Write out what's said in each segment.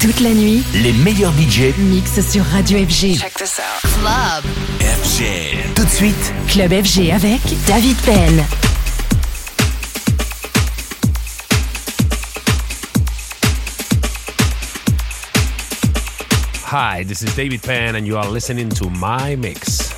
Toute la nuit, Les meilleurs budgets mix sur Radio FG. Check this out. Club. FG. Tout de suite, Club FG avec David Penn. Hi, this is David Penn, and you are listening to My Mix.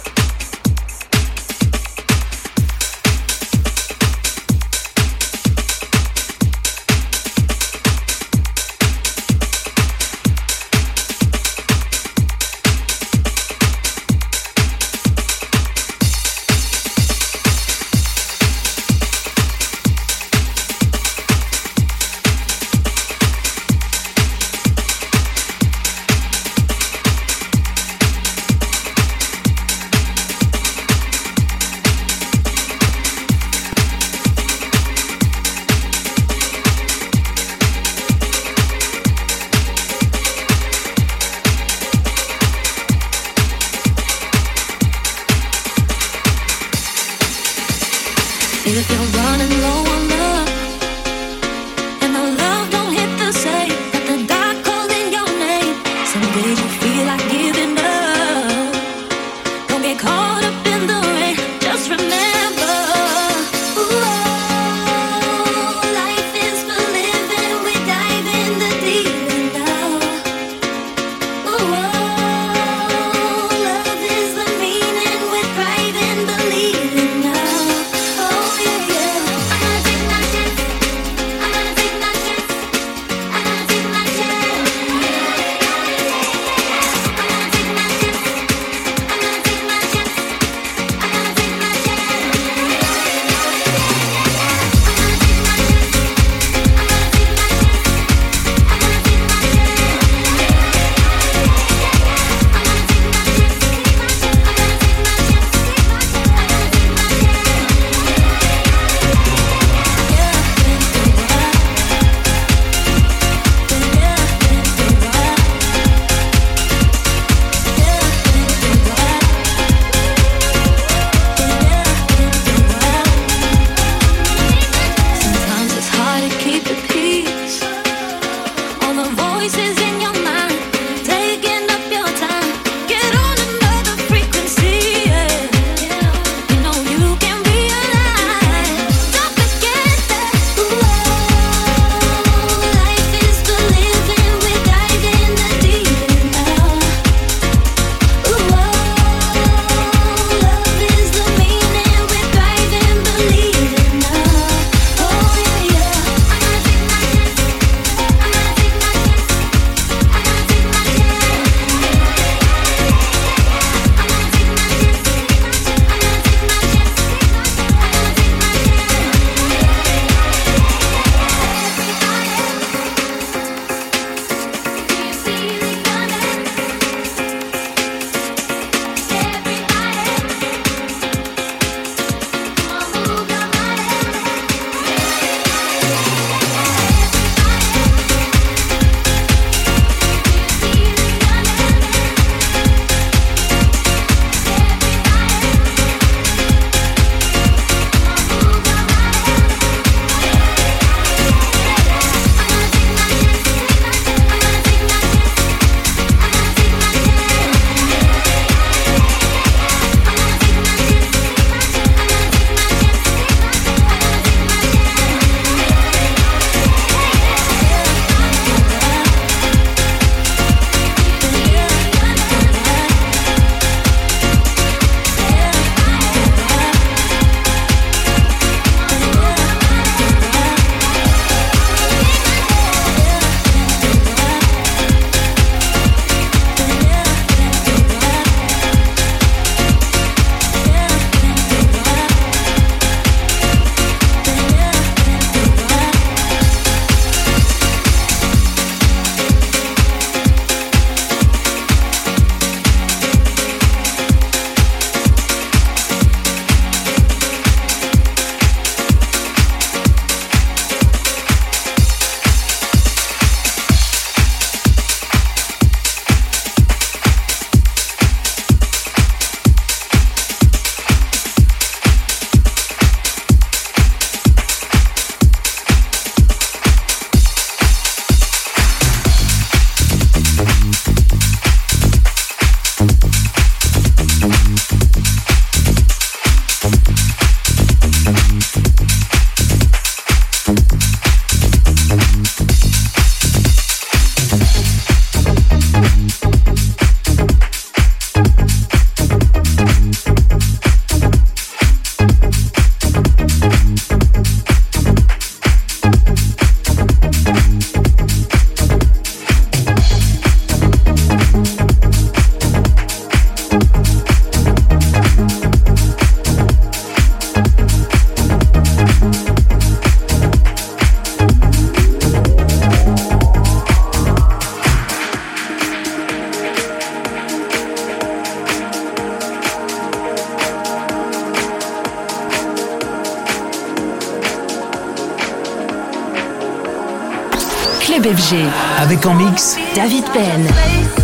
Avec en mix David Penn.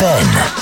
Ben.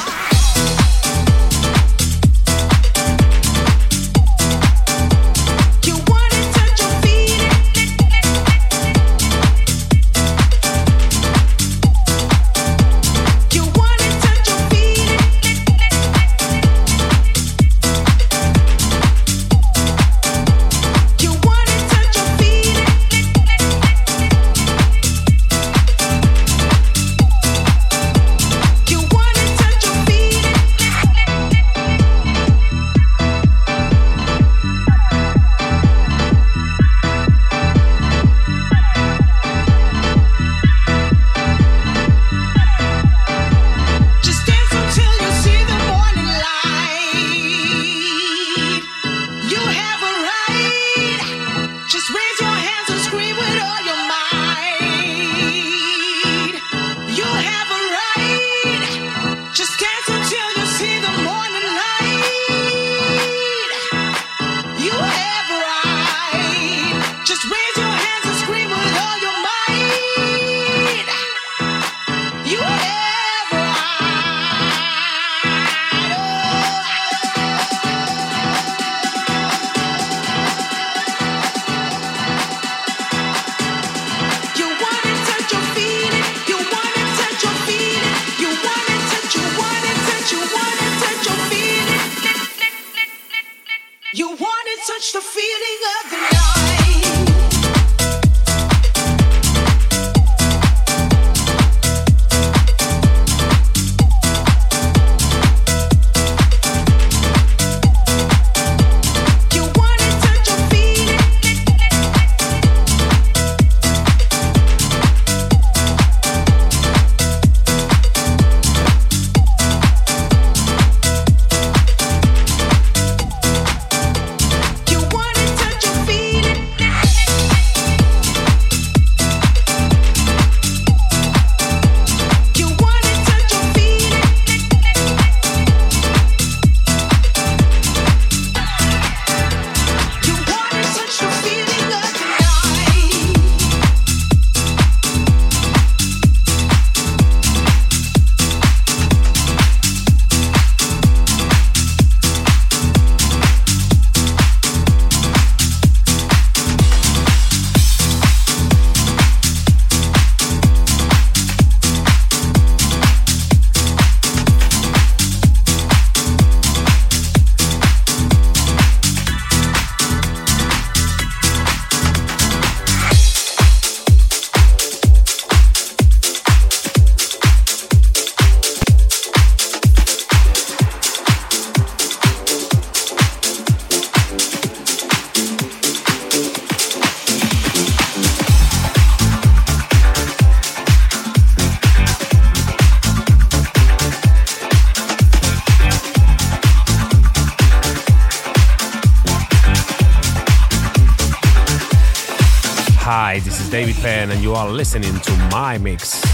David Penn, and you are listening to my mix.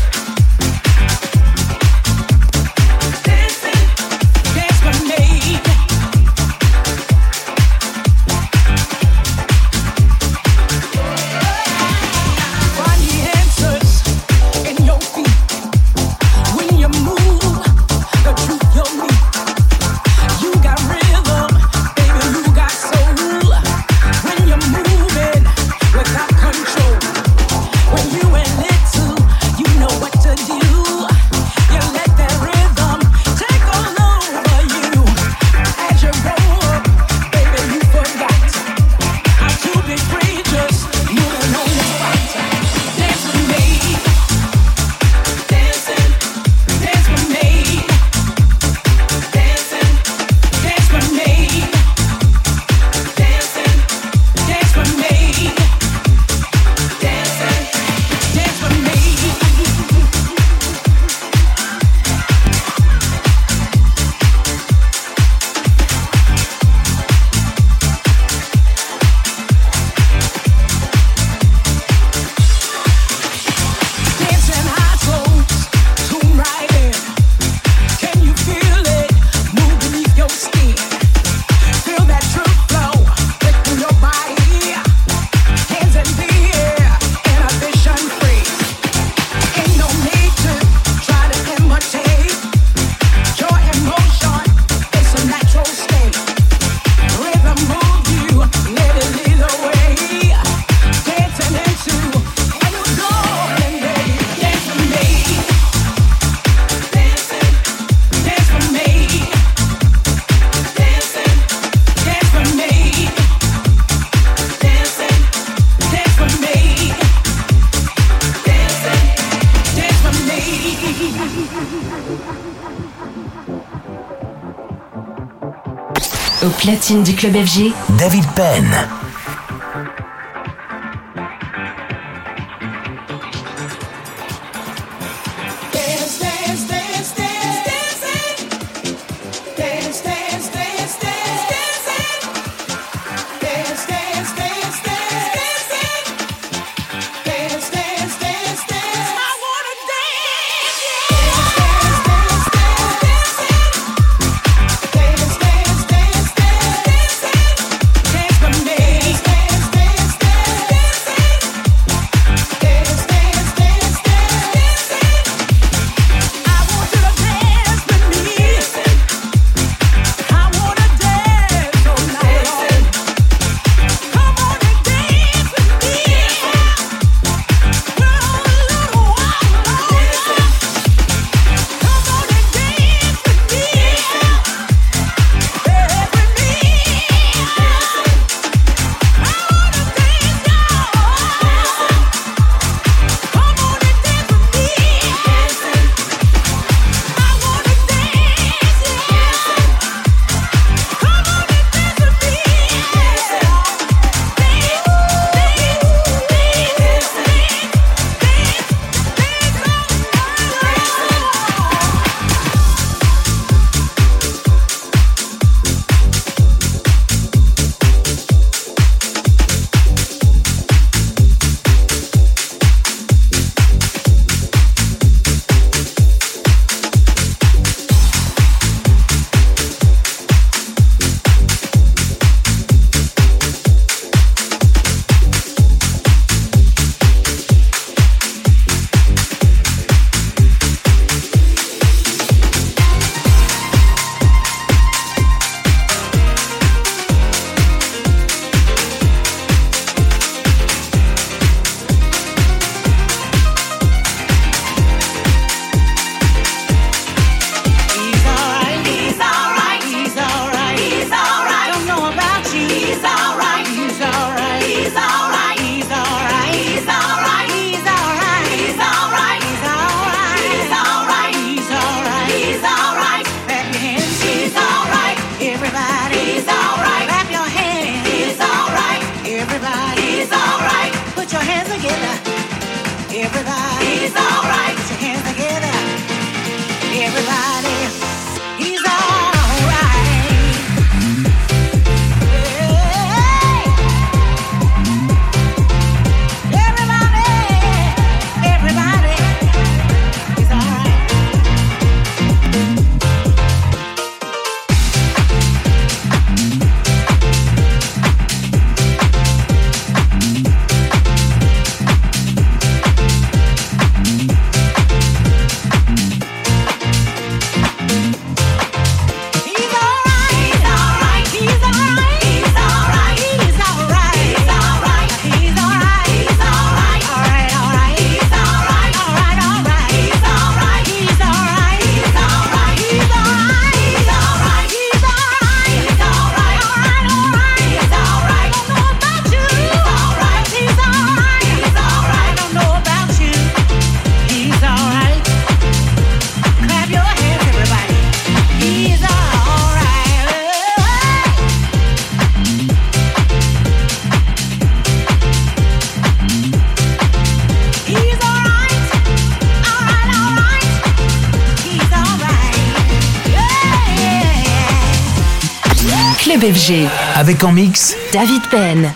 platine du club FG, David Penn. Avec en mix David Penn.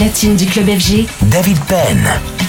Platine du club FG, David Penn.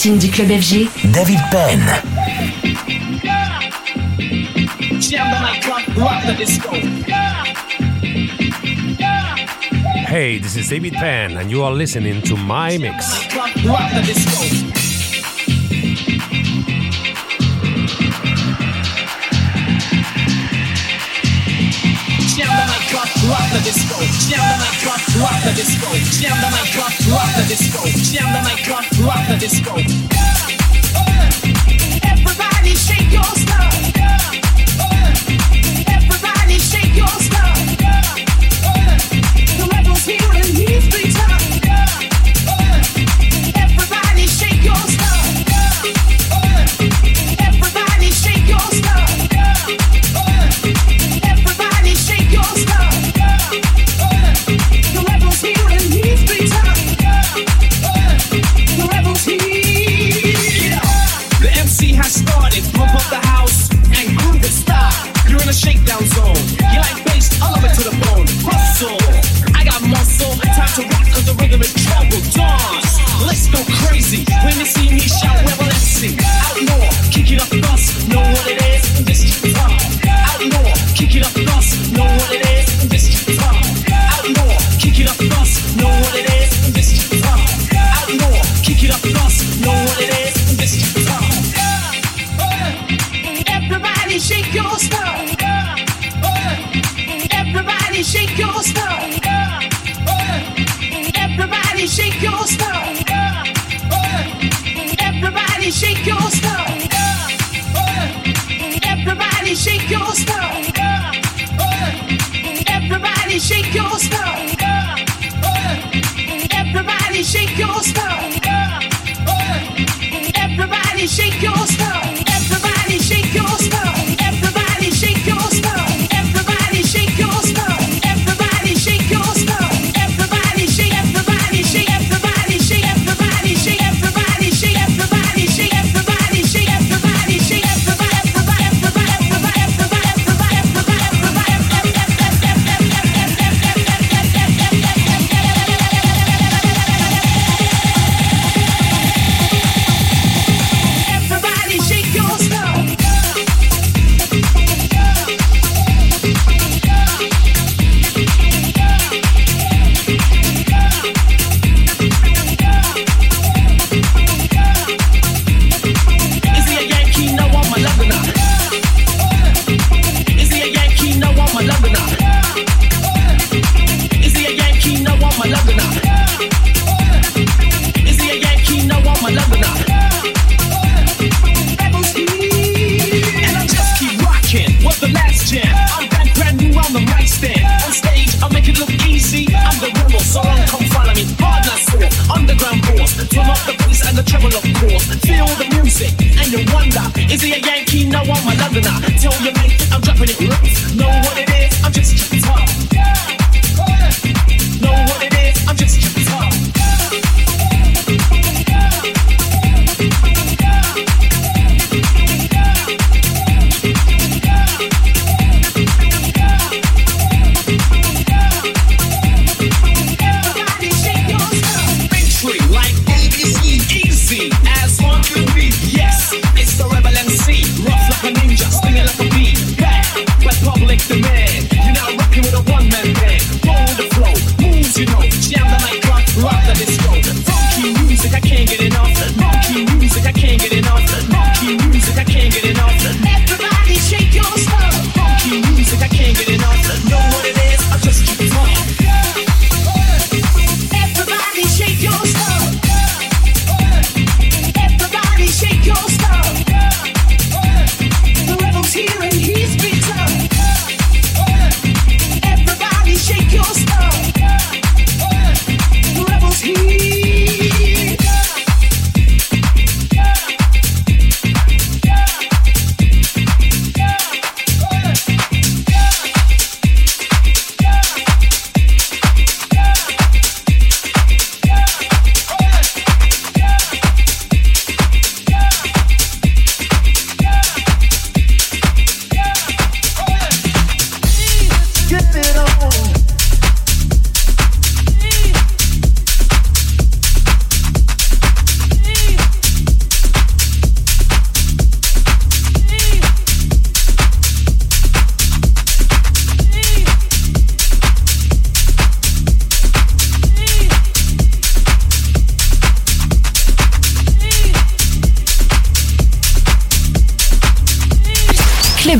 Platine du club FG, David Penn. Hey, this is David Penn, and you are listening to my mix. Rock the disco. Jam the nightclub, rock the disco. Jam the nightclub, rock the disco. Jam the nightclub, rock the disco.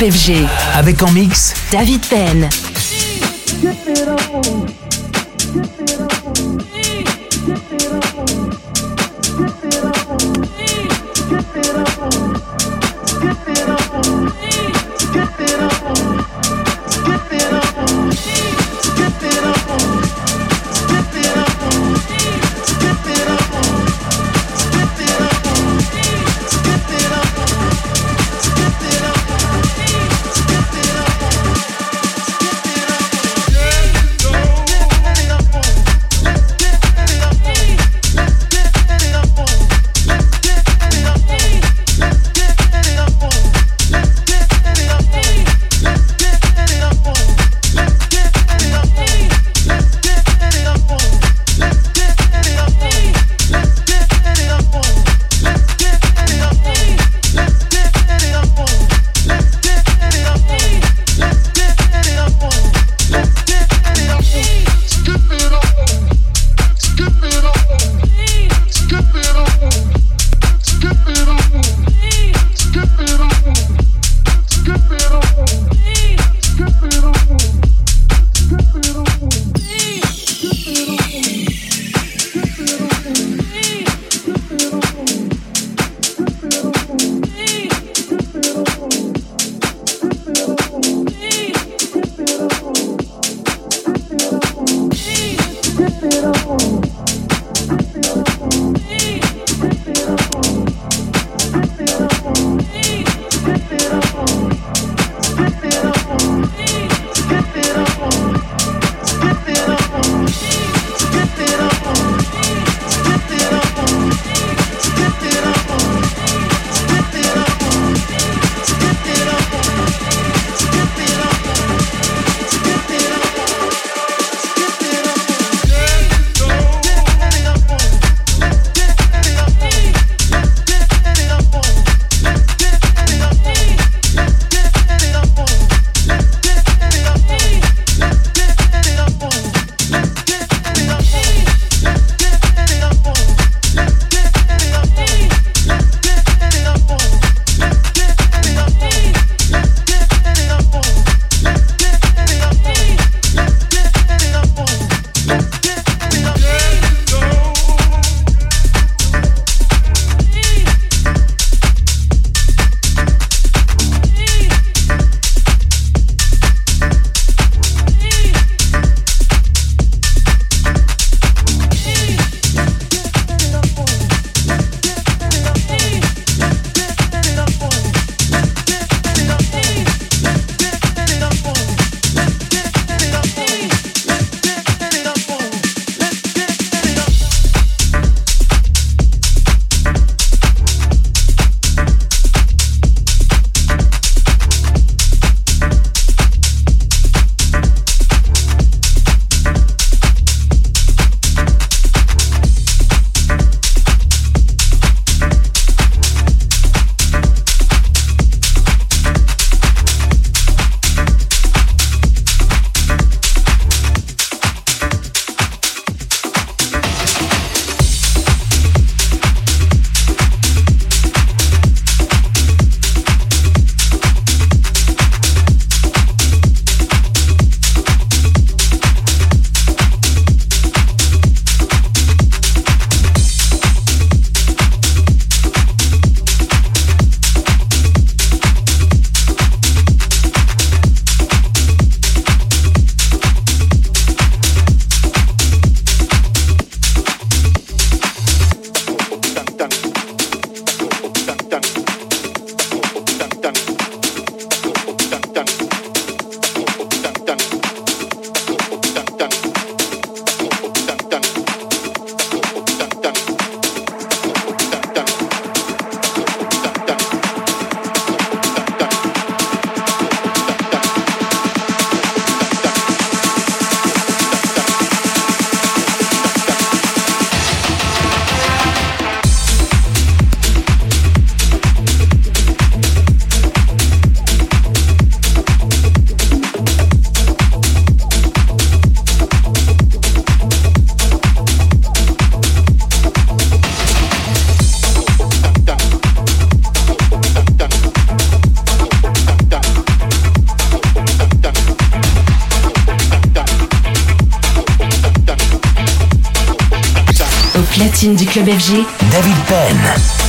FG. Avec en mix David Penn. Club FG, David Penn.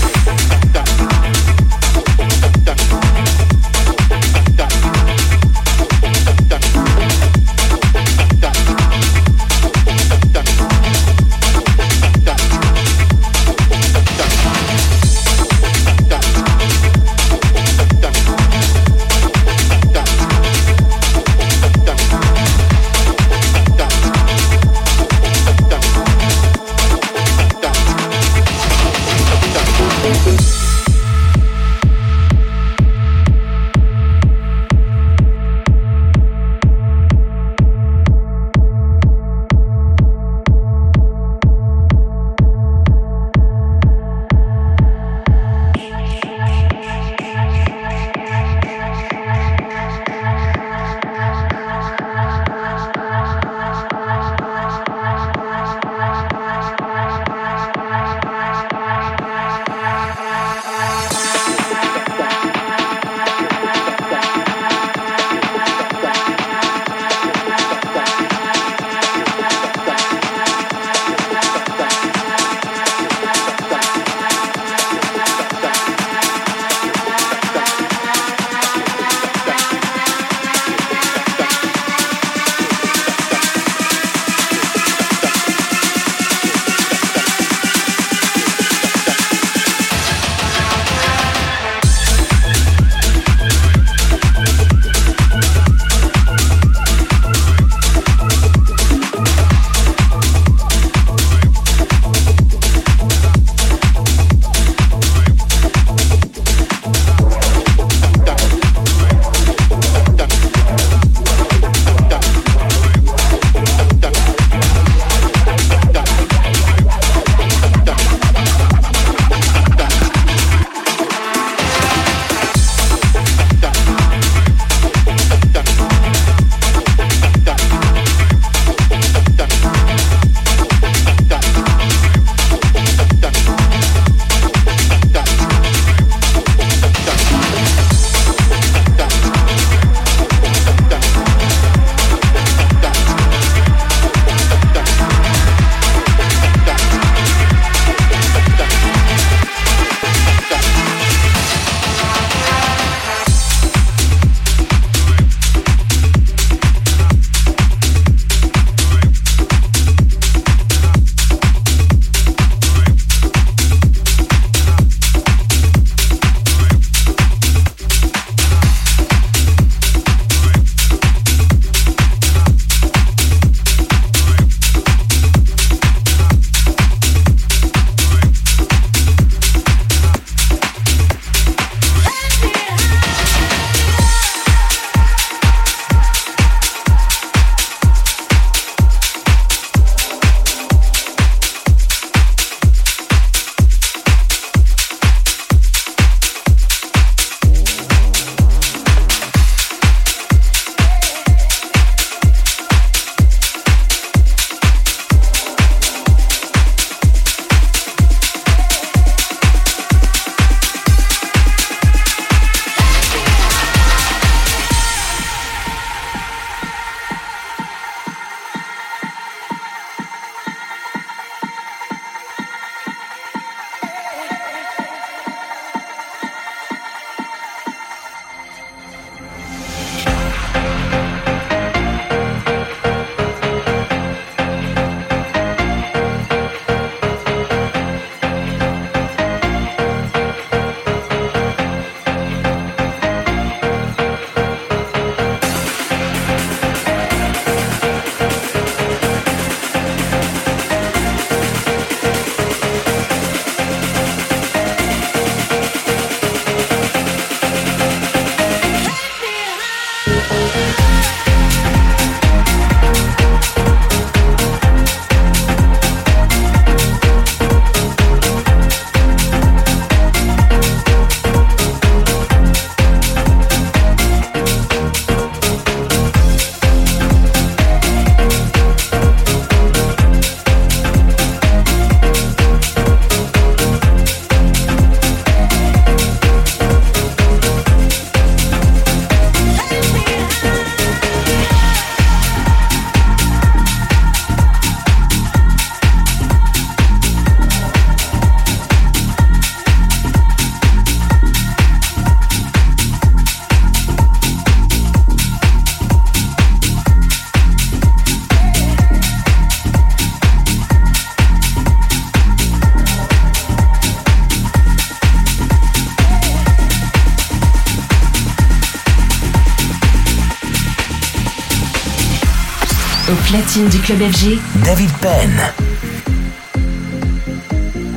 Platine du club FG, David Penn.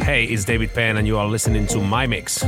Hey, it's David Penn, and you are listening to my mix.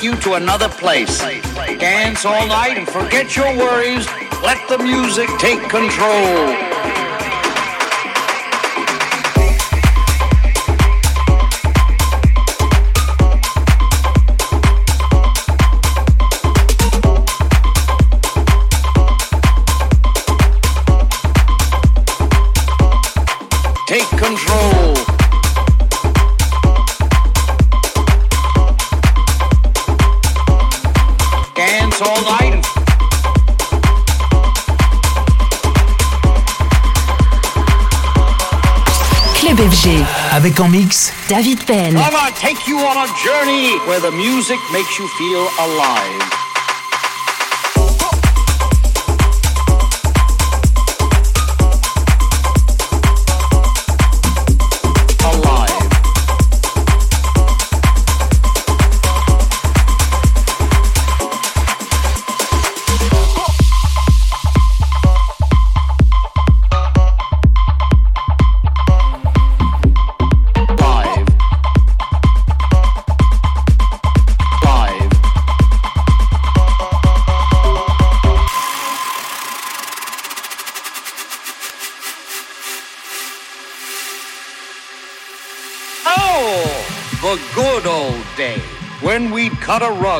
Take you to another place. Dance all night and forget your worries. Let the music take control. Avec en mix David Penn. I'm gonna take you on a journey where the music makes you feel alive. Alive.